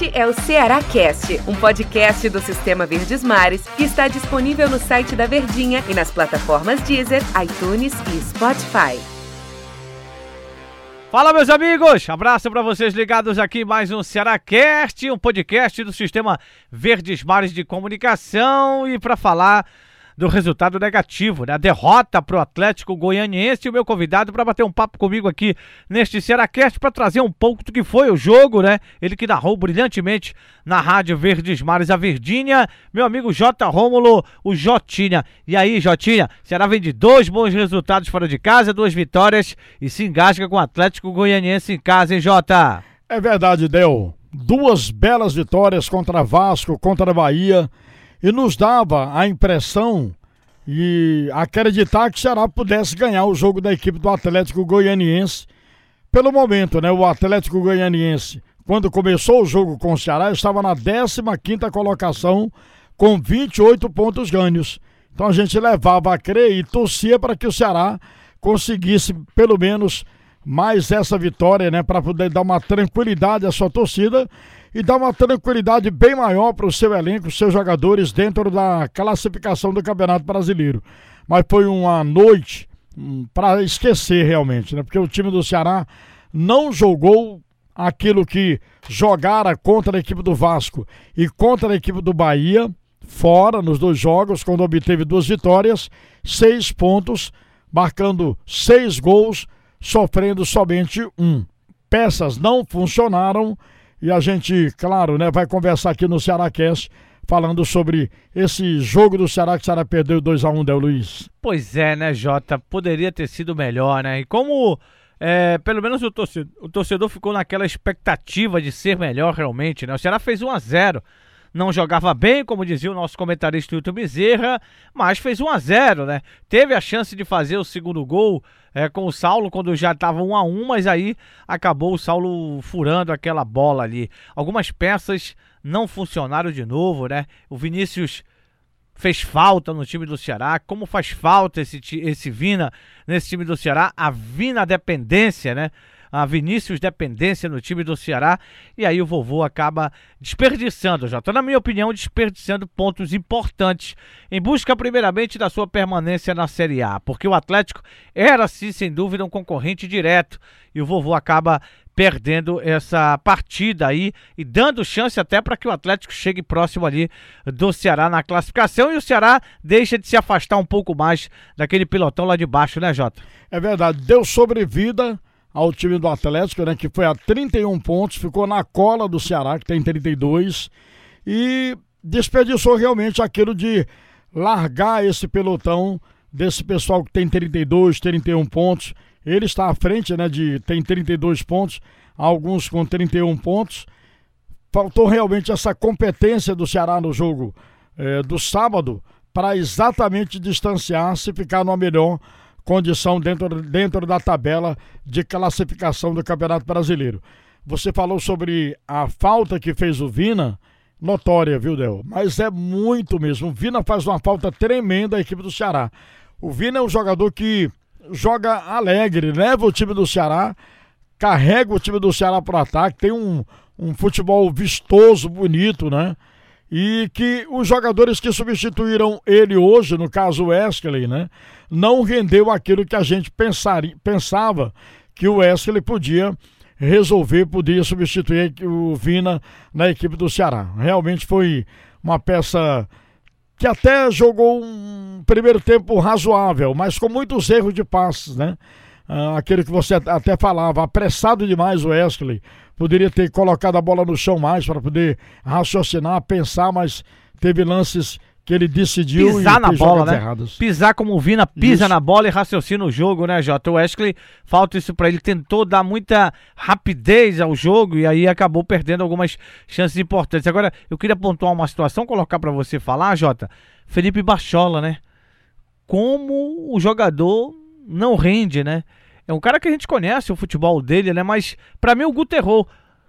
Este é o Ceará Cast, um podcast do Sistema Verdes Mares que está disponível no site da Verdinha e nas plataformas Deezer, iTunes e Spotify. Fala, meus amigos! Abraço para vocês ligados aqui mais um Ceará Cast, um podcast do Sistema Verdes Mares de Comunicação e para falar do resultado negativo, né? A derrota pro Atlético Goianiense e o meu convidado para bater um papo comigo aqui neste Cearacast para trazer um pouco do que foi o jogo, né? Ele que narrou brilhantemente na Rádio Verdes Mares, a Verdinha, meu amigo J. Rômulo, o Jotinha. E aí, Jotinha, Ceará vem de dois bons resultados fora de casa, duas vitórias e se engasga com o Atlético Goianiense em casa, hein, Jota? É verdade, Del. Duas belas vitórias contra Vasco, contra a Bahia e nos dava a impressão e acreditar que o Ceará pudesse ganhar o jogo da equipe do Atlético Goianiense. Pelo momento, né? O Atlético Goianiense, quando começou o jogo com o Ceará, estava na 15ª colocação com 28 pontos ganhos. Então a gente levava a crer e torcia para que o Ceará conseguisse pelo menos mais essa vitória, né, para poder dar uma tranquilidade à sua torcida e dar uma tranquilidade bem maior para o seu elenco, seus jogadores dentro da classificação do Campeonato Brasileiro. Mas foi uma noite hum, para esquecer realmente, né? Porque o time do Ceará não jogou aquilo que jogara contra a equipe do Vasco e contra a equipe do Bahia, fora nos dois jogos, quando obteve duas vitórias, seis pontos, marcando seis gols, sofrendo somente um. Peças não funcionaram e a gente, claro, né, vai conversar aqui no Ceará Cast falando sobre esse jogo do Ceará que o Ceará perdeu 2 a 1 um, Del Luiz. Pois é, né, Jota? Poderia ter sido melhor, né? E como é, pelo menos o torcedor, o torcedor ficou naquela expectativa de ser melhor realmente, né? O Ceará fez 1 a 0 não jogava bem, como dizia o nosso comentarista Hilton Bezerra, mas fez 1 a 0 né? Teve a chance de fazer o segundo gol é, com o Saulo quando já estava 1 a 1 mas aí acabou o Saulo furando aquela bola ali. Algumas peças não funcionaram de novo, né? O Vinícius fez falta no time do Ceará, como faz falta esse, esse Vina nesse time do Ceará, a Vina dependência, né? A Vinícius dependência no time do Ceará. E aí o vovô acaba desperdiçando, já na minha opinião, desperdiçando pontos importantes em busca primeiramente da sua permanência na Série A, porque o Atlético era sim sem dúvida um concorrente direto. E o vovô acaba perdendo essa partida aí e dando chance até para que o Atlético chegue próximo ali do Ceará na classificação. E o Ceará deixa de se afastar um pouco mais daquele pilotão lá de baixo, né, Jota? É verdade, deu sobrevida ao time do Atlético, né, que foi a 31 pontos, ficou na cola do Ceará, que tem 32, e desperdiçou realmente aquilo de largar esse pelotão desse pessoal que tem 32, 31 pontos. Ele está à frente, né, de tem 32 pontos, alguns com 31 pontos. Faltou realmente essa competência do Ceará no jogo eh, do sábado para exatamente distanciar-se e ficar no melhor condição dentro, dentro da tabela de classificação do Campeonato Brasileiro. Você falou sobre a falta que fez o Vina, notória, viu, Del? Mas é muito mesmo. O Vina faz uma falta tremenda à equipe do Ceará. O Vina é um jogador que joga alegre, leva o time do Ceará, carrega o time do Ceará para o ataque, tem um, um futebol vistoso, bonito, né? E que os jogadores que substituíram ele hoje, no caso o Wesley, né, não rendeu aquilo que a gente pensaria, pensava que o Wesley podia resolver, podia substituir o Vina na equipe do Ceará. Realmente foi uma peça que até jogou um primeiro tempo razoável, mas com muitos erros de passes, né? Ah, aquele que você até falava, apressado demais o Wesley poderia ter colocado a bola no chão mais para poder raciocinar, pensar, mas teve lances que ele decidiu pisar na bola, né? Errados. Pisar como o Vina pisa isso. na bola e raciocina o jogo, né, Jota? O Wesley falta isso para ele, tentou dar muita rapidez ao jogo e aí acabou perdendo algumas chances importantes. Agora, eu queria pontuar uma situação, colocar para você falar, Jota. Felipe Bachola, né? Como o jogador não rende, né? É um cara que a gente conhece o futebol dele, né? Mas para mim o Guto errou.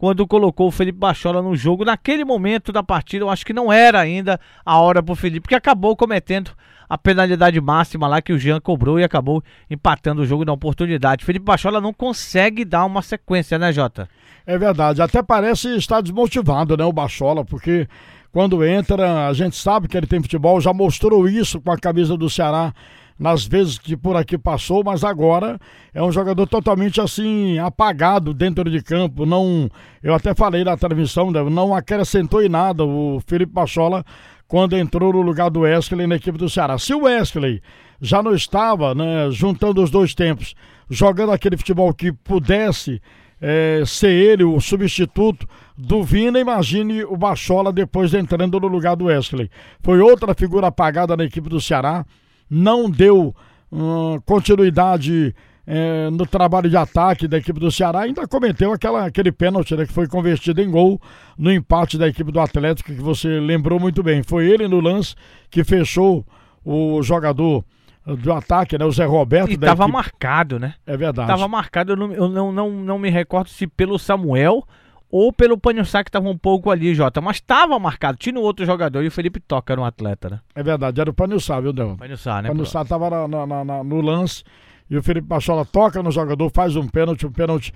quando colocou o Felipe Bachola no jogo. Naquele momento da partida, eu acho que não era ainda a hora pro Felipe, que acabou cometendo a penalidade máxima lá que o Jean cobrou e acabou empatando o jogo na oportunidade. Felipe Bachola não consegue dar uma sequência, né, Jota? É verdade, até parece estar desmotivado, né, o Bachola, porque quando entra, a gente sabe que ele tem futebol, já mostrou isso com a camisa do Ceará nas vezes que por aqui passou, mas agora é um jogador totalmente assim apagado dentro de campo. Não, eu até falei na transmissão, né, não acrescentou em nada o Felipe Pachola quando entrou no lugar do Wesley na equipe do Ceará. Se o Wesley já não estava, né, juntando os dois tempos, jogando aquele futebol que pudesse é, ser ele o substituto do Vina, imagine o Bachola depois entrando no lugar do Wesley. Foi outra figura apagada na equipe do Ceará não deu hum, continuidade é, no trabalho de ataque da equipe do Ceará, ainda cometeu aquela, aquele pênalti né, que foi convertido em gol no empate da equipe do Atlético, que você lembrou muito bem. Foi ele no lance que fechou o jogador do ataque, né? O Zé Roberto. E estava marcado, né? É verdade. Estava marcado, eu, não, eu não, não, não me recordo se pelo Samuel ou pelo Panhussá que estava um pouco ali, Jota. Mas estava marcado, tinha um outro jogador e o Felipe Toca era um atleta, né? É verdade, era o Panhussá, viu, Del? Panhussá, né? Panhussá estava no lance e o Felipe Pachola toca no jogador, faz um pênalti, um pênalti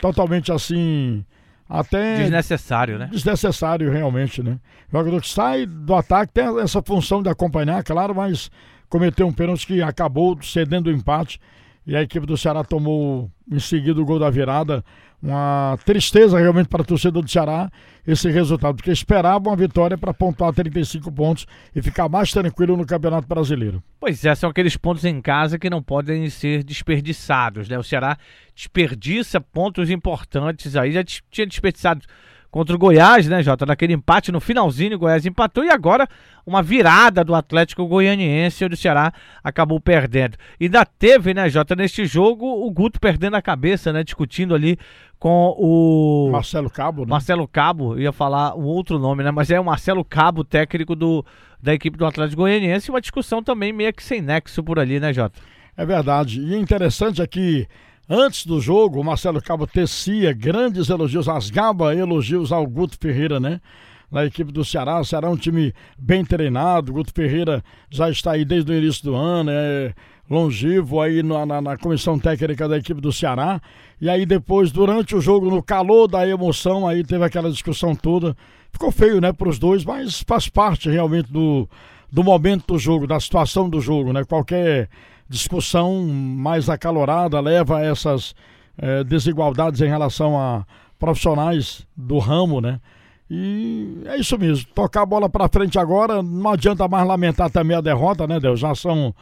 totalmente assim. Até. Desnecessário, né? Desnecessário, realmente, né? O jogador que sai do ataque tem essa função de acompanhar, claro, mas cometeu um pênalti que acabou cedendo o empate e a equipe do Ceará tomou em seguida o gol da virada. Uma tristeza realmente para o torcedor do Ceará esse resultado, porque esperava uma vitória para pontuar 35 pontos e ficar mais tranquilo no Campeonato Brasileiro. Pois é, são aqueles pontos em casa que não podem ser desperdiçados, né? O Ceará desperdiça pontos importantes aí, já tinha desperdiçado contra o Goiás, né, Jota? Naquele empate no finalzinho, o Goiás empatou e agora uma virada do Atlético Goianiense, onde o Ceará acabou perdendo. E ainda teve, né, Jota, neste jogo, o Guto perdendo a cabeça, né, discutindo ali com o Marcelo Cabo, né? Marcelo Cabo, ia falar um outro nome, né? Mas é o Marcelo Cabo, técnico do, da equipe do Atlético Goianiense, uma discussão também meio que sem nexo por ali, né, Jota? É verdade. E interessante é que Antes do jogo, o Marcelo Cabo tecia grandes elogios, rasgava elogios ao Guto Ferreira, né? Na equipe do Ceará. O Ceará é um time bem treinado. O Guto Ferreira já está aí desde o início do ano, é longevo aí na, na, na comissão técnica da equipe do Ceará. E aí depois, durante o jogo, no calor da emoção, aí teve aquela discussão toda. Ficou feio, né, para os dois, mas faz parte realmente do, do momento do jogo, da situação do jogo, né? Qualquer discussão mais acalorada leva a essas eh, desigualdades em relação a profissionais do ramo, né? E é isso mesmo. Tocar a bola para frente agora, não adianta mais lamentar também a derrota, né, Deus? Já são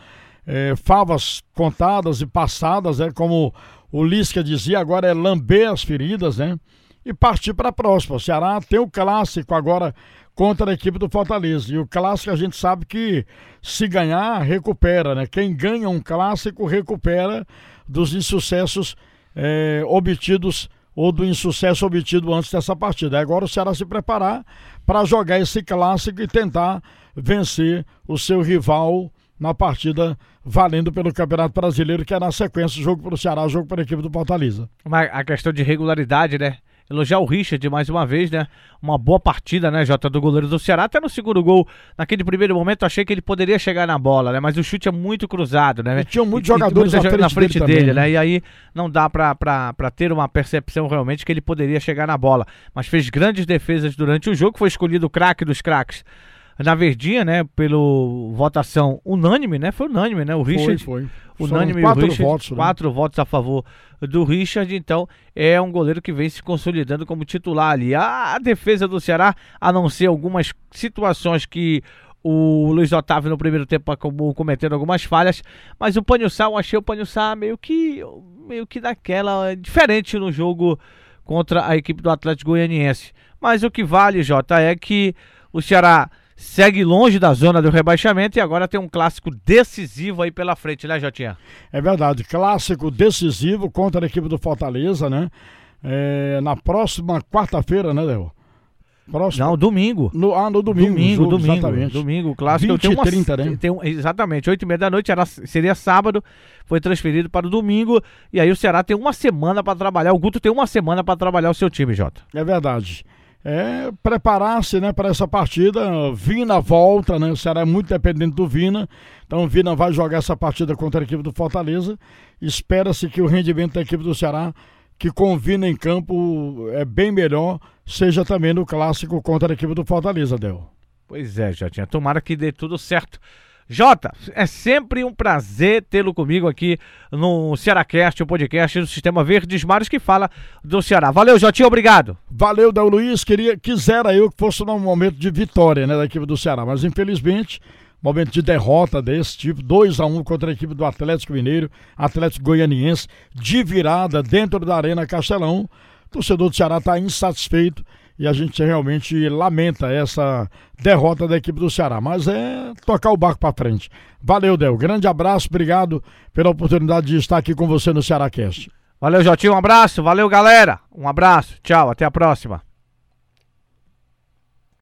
eh, favas contadas e passadas, né? Como o Lisca dizia, agora é lamber as feridas, né? E partir para a próxima. O Ceará tem o clássico agora contra a equipe do Fortaleza. E o clássico a gente sabe que se ganhar, recupera, né? Quem ganha um clássico recupera dos insucessos é, obtidos ou do insucesso obtido antes dessa partida. Agora o Ceará se preparar para jogar esse clássico e tentar vencer o seu rival na partida valendo pelo Campeonato Brasileiro, que é na sequência, jogo para o Ceará, jogo para a equipe do Fortaleza. Mas a questão de regularidade, né? Elogiar o Richard mais uma vez, né? Uma boa partida, né, Jota, do goleiro do Ceará. Até no segundo gol, naquele primeiro momento, achei que ele poderia chegar na bola, né? Mas o chute é muito cruzado, né? E tinha muitos jogadores na frente, na frente dele, dele né? né? E aí não dá pra, pra, pra ter uma percepção realmente que ele poderia chegar na bola. Mas fez grandes defesas durante o jogo, foi escolhido o craque dos craques na Verdinha, né, pelo votação unânime, né? Foi unânime, né? O Richard. Foi, foi. Unânime quatro Richard, votos, né? quatro votos a favor do Richard, então é um goleiro que vem se consolidando como titular ali. A, a defesa do Ceará, a não ser algumas situações que o Luiz Otávio no primeiro tempo acabou cometendo algumas falhas, mas o Panhussá, eu achei o Panhussá meio que meio que daquela diferente no jogo contra a equipe do Atlético Goianiense. Mas o que vale, Jota, é que o Ceará segue longe da zona do rebaixamento e agora tem um clássico decisivo aí pela frente, né, Jotinha? É verdade, clássico decisivo contra a equipe do Fortaleza, né? É, na próxima quarta-feira, né, Léo? Próximo. Não, domingo. No, ah, no domingo. Domingo, jogo, domingo. Exatamente. Domingo, clássico. 20 tem uma, e 30, né? exatamente, 8 e meia da noite era, seria sábado, foi transferido para o domingo. E aí o Ceará tem uma semana para trabalhar. O Guto tem uma semana para trabalhar o seu time, Jota. É verdade. É preparar-se né, para essa partida. Vina volta, né? O Ceará é muito dependente do Vina. Então o Vina vai jogar essa partida contra a equipe do Fortaleza. Espera-se que o rendimento da equipe do Ceará, que com Vina em campo é bem melhor, seja também no clássico contra a equipe do Fortaleza, Del. Pois é, Jotinha. Tomara que dê tudo certo. Jota, é sempre um prazer tê-lo comigo aqui no Cearacast, o podcast do Sistema Verdes Mares que fala do Ceará. Valeu, Jotinha, obrigado. Valeu, Del Luiz. Queria, quisera eu que fosse num momento de vitória né, da equipe do Ceará, mas infelizmente, momento de derrota desse tipo, 2 a 1 contra a equipe do Atlético Mineiro, Atlético Goianiense, de virada dentro da Arena Castelão. O torcedor do Ceará está insatisfeito e a gente realmente lamenta essa derrota da equipe do Ceará, mas é tocar o barco para frente. Valeu, Del. Grande abraço, obrigado pela oportunidade de estar aqui com você no Ceará Cast. Valeu, Jotinha, um abraço. Valeu, galera. Um abraço. Tchau, até a próxima.